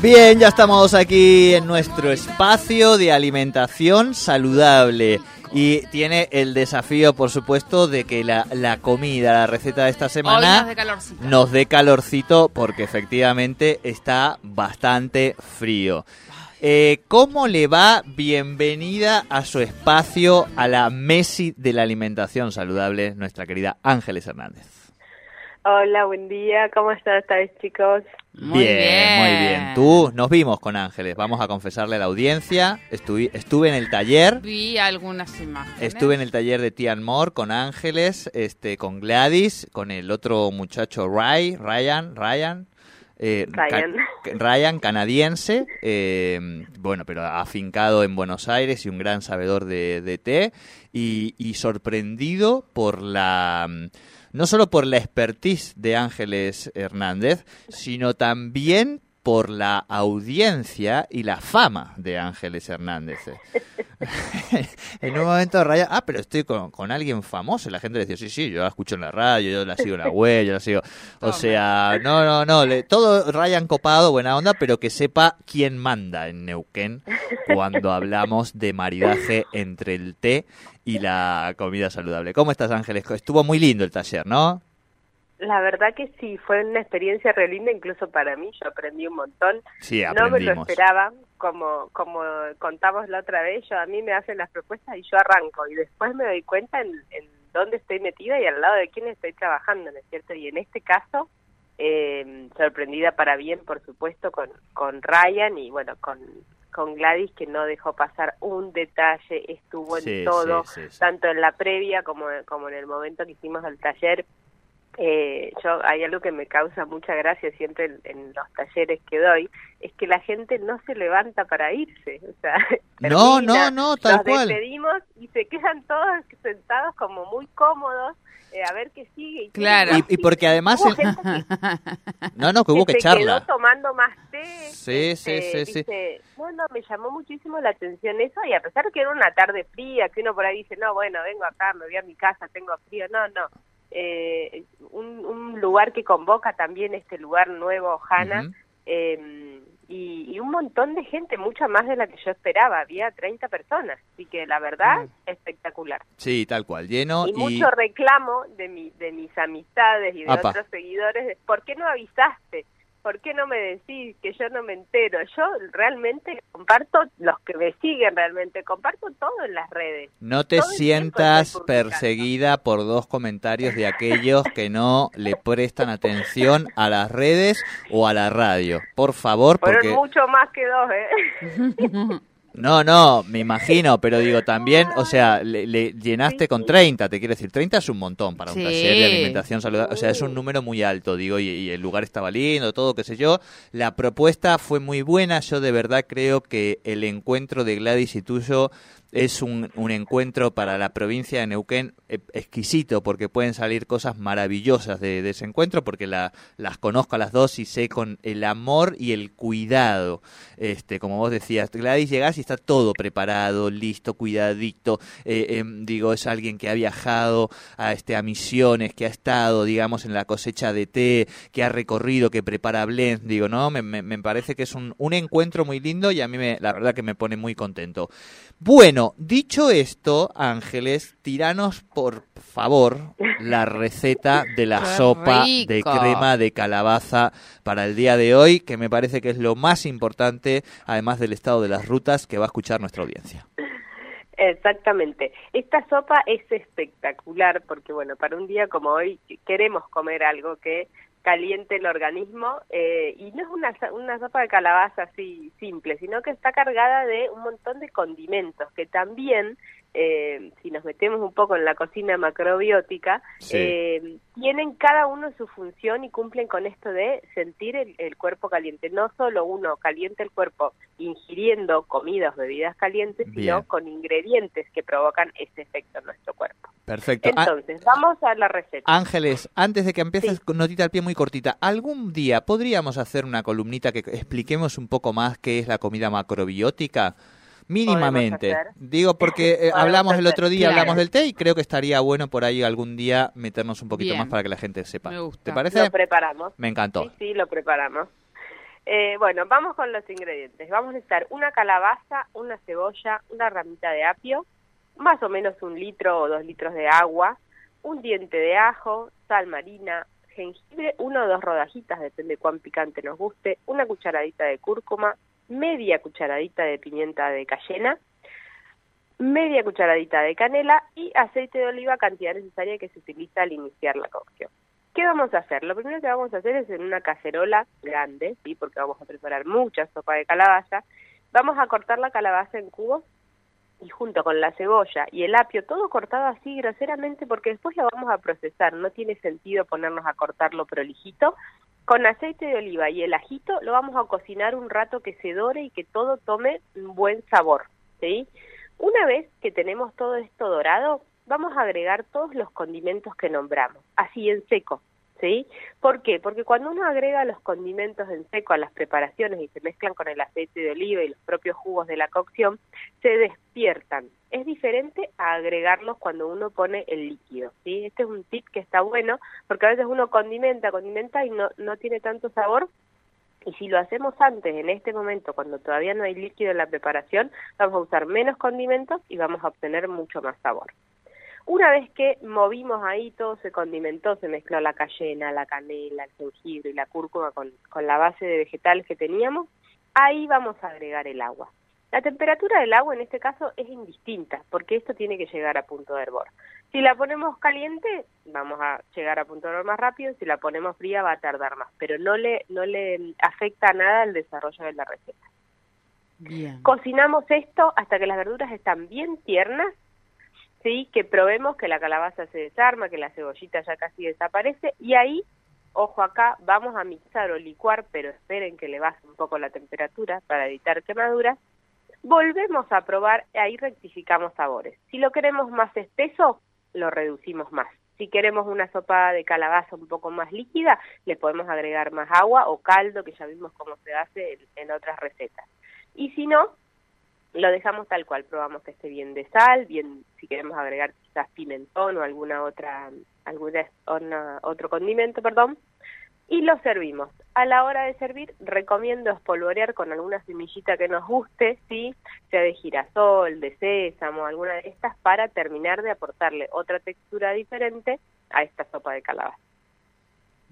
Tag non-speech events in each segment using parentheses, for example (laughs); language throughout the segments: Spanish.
Bien, ya estamos aquí en nuestro espacio de alimentación saludable. Y tiene el desafío, por supuesto, de que la, la comida, la receta de esta Hoy semana nos dé calorcito. nos dé calorcito porque efectivamente está bastante frío. Eh, ¿Cómo le va? Bienvenida a su espacio, a la Messi de la alimentación saludable, nuestra querida Ángeles Hernández. Hola, buen día. ¿Cómo están ustedes, chicos? Muy bien. muy bien. Tú, nos vimos con Ángeles, vamos a confesarle a la audiencia. Estuve, estuve en el taller, Vi algunas imágenes. estuve en el taller de Tian Moore con Ángeles, este, con Gladys, con el otro muchacho Ray, Ryan, Ryan. eh, Ryan. ca- Ryan, canadiense, eh, bueno, pero afincado en Buenos Aires y un gran sabedor de, de té, y, y sorprendido por la, no solo por la expertise de Ángeles Hernández, sino también por la audiencia y la fama de Ángeles Hernández. (laughs) en un momento Ryan, ah, pero estoy con, con alguien famoso, y la gente le decía, sí, sí, yo la escucho en la radio, yo la sigo en la web, yo la sigo... O sea, no, no, no, le- todo Ryan copado, buena onda, pero que sepa quién manda en Neuquén cuando hablamos de maridaje entre el té y la comida saludable. ¿Cómo estás, Ángeles? Estuvo muy lindo el taller, ¿no? La verdad que sí, fue una experiencia re linda, incluso para mí. Yo aprendí un montón. Sí, No me lo aprendimos. esperaba, como como contamos la otra vez. Yo a mí me hacen las propuestas y yo arranco y después me doy cuenta en, en dónde estoy metida y al lado de quién estoy trabajando, ¿no es cierto? Y en este caso, eh, sorprendida para bien, por supuesto, con con Ryan y bueno, con con Gladys que no dejó pasar un detalle, estuvo en Sí, todo, sí, sí, sí. tanto en la previa como, como en el momento que hicimos el taller. Eh, yo hay algo que me causa mucha gracia siempre en, en los talleres que doy es que la gente no se levanta para irse o sea No, (laughs) termina, no, no, tal nos cual. despedimos y se quedan todos sentados como muy cómodos eh, a ver qué sigue y Claro. sigue. Y, y porque además... El- que- (laughs) No, no, que hubo que charla. quedó tomando más té. Sí, sí, este, sí, sí. dice, No, no, me llamó muchísimo la atención eso y a pesar de que era una tarde fría, que uno por ahí dice, no, bueno, vengo acá, me voy a mi casa, tengo frío, no, no. Eh, un, un lugar que convoca también este lugar nuevo, Hanna, eh, y, y un montón de gente, mucha más de la que yo esperaba, había 30 personas, así que la verdad, espectacular. Sí, tal cual, lleno y y... mucho reclamo de, mi, de mis amistades y de Apa. otros seguidores, de, ¿por qué no avisaste? ¿Por qué no me decís que yo no me entero? Yo realmente comparto, los que me siguen realmente, comparto todo en las redes. No te sientas perseguida por dos comentarios de aquellos que no le prestan atención a las redes o a la radio. Por favor, Fueron porque... mucho más que dos, ¿eh? (laughs) No, no, me imagino, pero digo también, o sea, le, le llenaste con 30, te quiero decir, 30 es un montón para un Sí. taller de alimentación saludable, o sea, es un número muy alto, digo, y, y el lugar estaba lindo, todo, qué sé yo. La propuesta fue muy buena, yo de verdad creo que el encuentro de Gladys y tuyo es un, un encuentro para la provincia de Neuquén eh, exquisito, porque pueden salir cosas maravillosas de, ese encuentro, porque la, las conozco a las dos y sé con el amor y el cuidado. Este, como vos decías, Gladys llegás y está todo preparado, listo, cuidadito. eh, em, digo, es alguien que ha viajado a, este, a misiones, que ha estado, digamos, en la cosecha de té, que ha recorrido, que prepara blend. Digo, no, me, me- me parece que es un, un encuentro muy lindo y a mí me, la verdad que me pone muy contento. Bueno, dicho esto, Ángeles, tiranos por favor la receta de la (laughs) Qué sopa de crema de calabaza para el día de hoy, que me parece que es lo más importante, además del estado de las rutas, que va a escuchar nuestra audiencia. Exactamente. Esta sopa es espectacular porque, bueno, para un día como hoy queremos comer algo que caliente el organismo eh, y no es una, una sopa de calabaza así simple, sino que está cargada de un montón de condimentos que también eh, si nos metemos un poco en la cocina macrobiótica, Sí. eh, tienen cada uno su función y cumplen con esto de sentir el, el cuerpo caliente. No solo uno calienta el cuerpo ingiriendo comidas, bebidas calientes, Bien. sino con ingredientes que provocan ese efecto en nuestro cuerpo. Perfecto. Ah, Entonces, vamos a la receta. Ángeles, antes de que empieces, Sí. notita al pie muy cortita, ¿algún día podríamos hacer una columnita que expliquemos un poco más qué es la comida macrobiótica? Mínimamente. Digo, porque (laughs) eh, hablamos el otro día, claro. hablamos del té y creo que estaría bueno por ahí algún día meternos un poquito Bien. más para que la gente sepa. Me gusta. ¿Te parece? Lo preparamos. Me encantó. Sí, sí, lo preparamos. Eh, bueno, vamos con los ingredientes. Vamos a necesitar una calabaza, una cebolla, una ramita de apio, más o menos un litro o dos litros de agua, un diente de ajo, sal marina, jengibre, una o dos rodajitas, depende cuán picante nos guste, una cucharadita de cúrcuma, media cucharadita de pimienta de cayena, media cucharadita de canela y aceite de oliva, cantidad necesaria que se utiliza al iniciar la cocción. ¿Qué vamos a hacer? Lo primero que vamos a hacer es en una cacerola grande, ¿sí? porque vamos a preparar mucha sopa de calabaza, vamos a cortar la calabaza en cubos y junto con la cebolla y el apio, todo cortado así groseramente porque después lo vamos a procesar, no tiene sentido ponernos a cortarlo prolijito. Con aceite de oliva y el ajito lo vamos a cocinar un rato que se dore y que todo tome un buen sabor, ¿sí? Una vez que tenemos todo esto dorado, vamos a agregar todos los condimentos que nombramos, así en seco, ¿sí? ¿Por qué? Porque cuando uno agrega los condimentos en seco a las preparaciones y se mezclan con el aceite de oliva y los propios jugos de la cocción, se despiertan. Es diferente a agregarlos cuando uno pone el líquido, ¿sí? Este es un tip que está bueno porque a veces uno condimenta, condimenta y no, no tiene tanto sabor y si lo hacemos antes, en este momento, cuando todavía no hay líquido en la preparación, vamos a usar menos condimentos y vamos a obtener mucho más sabor. Una vez que movimos ahí, todo se condimentó, se mezcló la cayena, la canela, el jengibre y la cúrcuma con, con la base de vegetales que teníamos, ahí vamos a agregar el agua. La temperatura del agua en este caso es indistinta, porque esto tiene que llegar a punto de hervor. Si la ponemos caliente, vamos a llegar a punto de hervor más rápido, si la ponemos fría va a tardar más, pero no le, no le afecta nada el desarrollo de la receta. Bien. Cocinamos esto hasta que las verduras están bien tiernas, ¿sí? que probemos que la calabaza se desarma, que la cebollita ya casi desaparece, y ahí, ojo acá, vamos a mixar o licuar, pero esperen que le baje un poco la temperatura para evitar quemaduras. Volvemos a probar, ahí rectificamos sabores. Si lo queremos más espeso, lo reducimos más. Si queremos una sopa de calabaza un poco más líquida, le podemos agregar más agua o caldo, que ya vimos cómo se hace en, en otras recetas. Y si no, lo dejamos tal cual, probamos que esté bien de sal, bien si queremos agregar quizás pimentón o alguna otra alguna una- otro condimento, perdón, y lo servimos. A la hora de servir recomiendo espolvorear con alguna semillita que nos guste, sí, sea de girasol, de sésamo, alguna de estas para terminar de aportarle otra textura diferente a esta sopa de calabaza.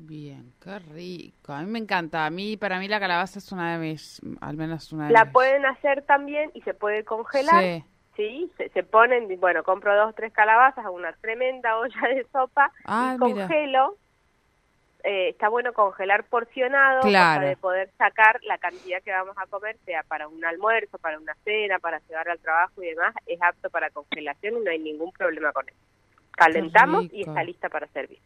Bien, qué rico. A mí me encanta. A mí, para mí la calabaza es una de mis, al menos una de La mis- pueden hacer también y se puede congelar. Sí. Sí, se, se ponen, bueno, compro dos, tres calabazas, hago una tremenda olla de sopa Ah, y congelo. Eh, está bueno congelar porcionado, Claro. de poder sacar la cantidad que vamos a comer, sea para un almuerzo, para una cena, para llevar al trabajo y demás, es apto para congelación y no hay ningún problema con eso. Calentamos y está lista para servir.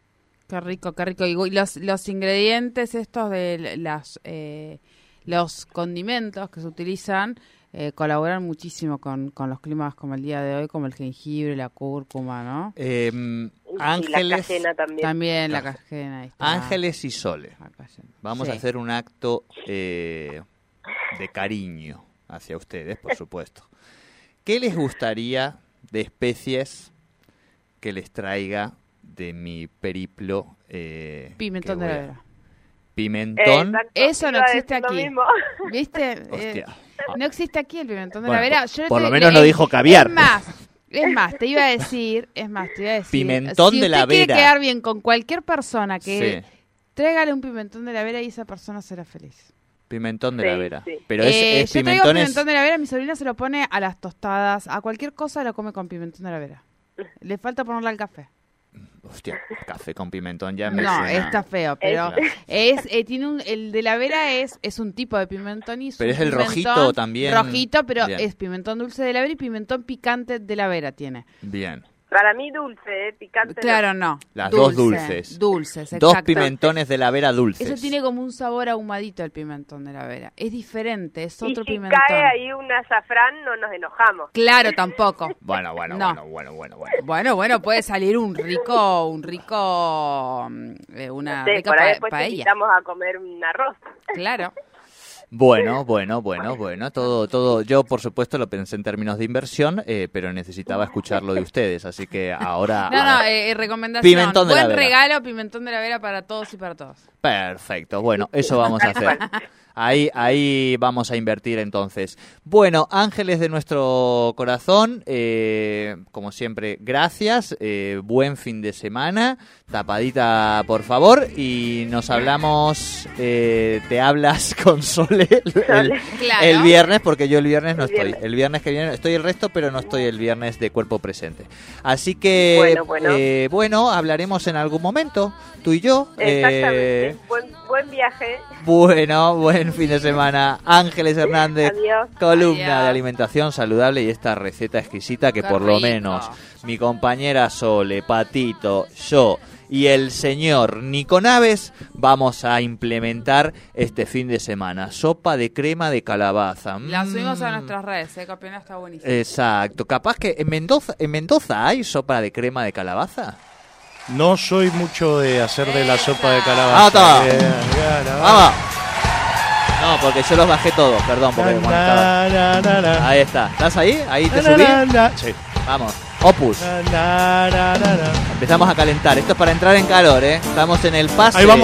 Qué rico, qué rico. Y los, los ingredientes estos de las eh, los condimentos que se utilizan eh, colaboran muchísimo con, con los climas como el día de hoy, como el jengibre, la cúrcuma, ¿no? Eh, Y Ángeles, la cajena también. También la cajena. ahí está. Ángeles y Sole. La. Vamos Sí. a hacer un acto eh, de cariño hacia ustedes, por (laughs) supuesto. ¿Qué les gustaría de especies que les traiga de mi periplo? eh, Pimentón de la vera. Pimentón. Exacto, Eso no existe aquí. (laughs) ¿viste? Eh, Hostia. no existe aquí el pimentón de Bueno, la vera. por- Yo por lo menos no dijo caviar. Es más, es más, te iba a decir, es más, te iba a decir. Pimentón si de la usted quiere vera. quedar bien con cualquier persona que Sí, tráigale un pimentón de la vera y esa persona será feliz. pimentón de Sí, la vera. sí. Pero es, Eh, es yo traigo pimentón de la vera, mi sobrina se lo pone a las tostadas, a cualquier cosa lo come con pimentón de la vera. Le falta ponerle al café. Hostia, café con pimentón ya me No, suena. está feo, pero es eh, tiene un el de la Vera es es un tipo de pimentón y Pero es el rojito también. Rojito, pero Bien. es pimentón dulce de la Vera y pimentón picante de la Vera tiene. Bien. Para mí dulce, ¿eh? picante. Claro, no. Las Dulce, dos dulces. Dulces, Dos exacto. pimentones de la vera dulces. Eso tiene como un sabor ahumadito el pimentón de la Vera. Es diferente, es Y otro si pimentón. cae ahí un azafrán, no nos enojamos. Claro, tampoco. (laughs) Bueno, bueno, No. bueno, bueno, bueno, bueno. Bueno, bueno, puede salir un rico, un rico, mm, eh, una No sé, rica por ahí pa- después te paella. invitamos a comer un arroz. Claro. Bueno, bueno, bueno, bueno, todo, todo. Yo, por supuesto, lo pensé en términos de inversión, eh, pero necesitaba escucharlo de ustedes, así que ahora. No, no, eh, eh, recomendación. Pimentón de la Buen Vera. regalo, pimentón de la Vera para todos y para todos. Perfecto, bueno, eso vamos a hacer. (laughs) Ahí, ahí vamos a invertir entonces. Bueno, ángeles de nuestro corazón, eh, como siempre, gracias, eh, buen fin de semana, tapadita por favor, y nos hablamos, eh, te hablas (laughs) con Sole el, el- Claro. el viernes, porque yo el viernes no El estoy. viernes. El viernes que viene estoy el resto, pero no estoy el viernes de cuerpo presente. Así que, Bueno, bueno. eh, bueno, hablaremos en algún momento, tú y yo. Exactamente. eh, buen, buen viaje. bueno, buen fin de semana. Ángeles Hernández, Adiós. columna Adiós. de alimentación saludable y esta receta exquisita que Qué por lo menos mi compañera Sole, Patito, yo y el señor Nico Naves vamos a implementar este fin de semana. Sopa de crema de calabaza. La subimos a Mm. nuestras redes, eh, está buenísimo. Exacto. Capaz que en Mendoza, en Mendoza hay sopa de crema de calabaza. No soy mucho de hacer de la Esa. sopa de ¡Vamos, calabaza. bien, Vamos. No, porque yo los bajé todos, perdón. Porque cuando estaba- na, na, na. Ahí está. ¿Estás ahí? Ahí te Na, subí. na, na. Sí. Vamos. Opus. Na, na, na, na, na. Empezamos a calentar. Esto es para entrar en calor, ¿eh? Estamos en el pase. Ahí vamos.